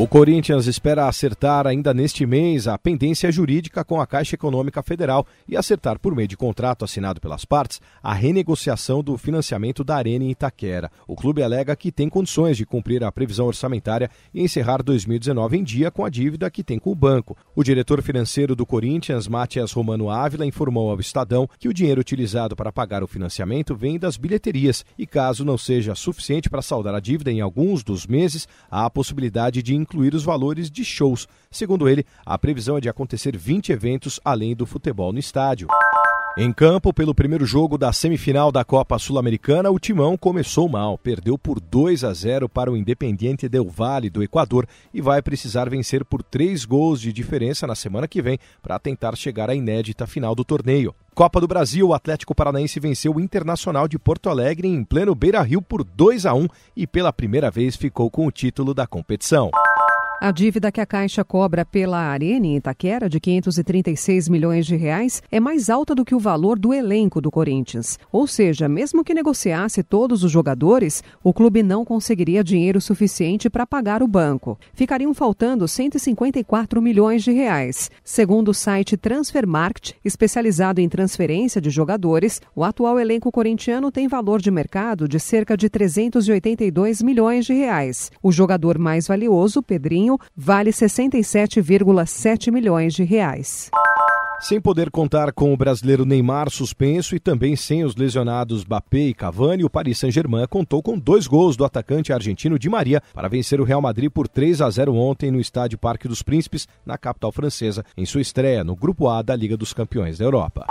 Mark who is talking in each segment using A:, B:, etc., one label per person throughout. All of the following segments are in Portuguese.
A: O Corinthians espera acertar ainda neste mês a pendência jurídica com a Caixa Econômica Federal e acertar, por meio de contrato assinado pelas partes, a renegociação do financiamento da Arena em Itaquera. O clube alega que tem condições de cumprir a previsão orçamentária e encerrar 2019 em dia com a dívida que tem com o banco. O diretor financeiro do Corinthians, Matias Romano Ávila, informou ao Estadão que o dinheiro utilizado para pagar o financiamento vem das bilheterias e, caso não seja suficiente para saldar a dívida em alguns dos meses, há a possibilidade de incluir os valores de shows. Segundo ele, a previsão é de acontecer 20 eventos além do futebol no estádio. Em campo, pelo primeiro jogo da semifinal da Copa Sul-Americana, o Timão começou mal, perdeu por 2 a 0 para o Independiente Del Valle do Equador e vai precisar vencer por três gols de diferença na semana que vem para tentar chegar à inédita final do torneio. Copa do Brasil, o Atlético Paranaense venceu o Internacional de Porto Alegre em pleno Beira-Rio por 2 a 1 e pela primeira vez ficou com o título da competição.
B: A dívida que a Caixa cobra pela Arena em Itaquera, de 536 milhões de reais, é mais alta do que o valor do elenco do Corinthians. Ou seja, mesmo que negociasse todos os jogadores, o clube não conseguiria dinheiro suficiente para pagar o banco. Ficariam faltando 154 milhões de reais. Segundo o site Transfermarkt, especializado em transferência de jogadores, o atual elenco corintiano tem valor de mercado de cerca de 382 milhões de reais. O jogador mais valioso, Pedrinho, vale 67,7 milhões de reais.
A: Sem poder contar com o brasileiro Neymar suspenso e também sem os lesionados Mbappé e Cavani, o Paris Saint-Germain contou com dois gols do atacante argentino Di Maria para vencer o Real Madrid por 3 a 0 ontem no estádio Parque dos Príncipes, na capital francesa, em sua estreia no Grupo A da Liga dos Campeões da Europa.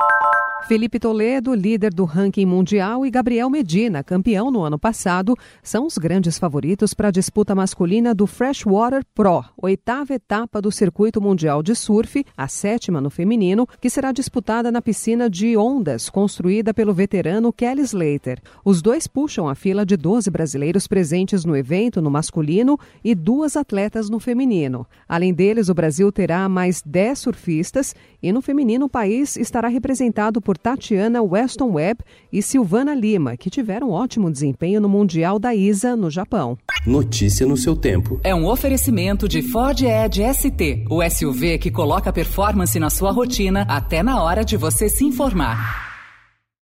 B: Felipe Toledo, líder do ranking mundial, e Gabriel Medina, campeão no ano passado, são os grandes favoritos para a disputa masculina do Freshwater Pro, oitava etapa do Circuito Mundial de Surf, a sétima no feminino, que será disputada na piscina de ondas construída pelo veterano Kelly Slater. Os dois puxam a fila de 12 brasileiros presentes no evento no masculino e duas atletas no feminino. Além deles, o Brasil terá mais 10 surfistas e no feminino o país estará representado por Tatiana Weston Webb e Silvana Lima, que tiveram ótimo desempenho no Mundial da ISA no Japão.
C: Notícia no seu tempo.
D: É um oferecimento de Ford Edge ST, o SUV que coloca performance na sua rotina até na hora de você se informar.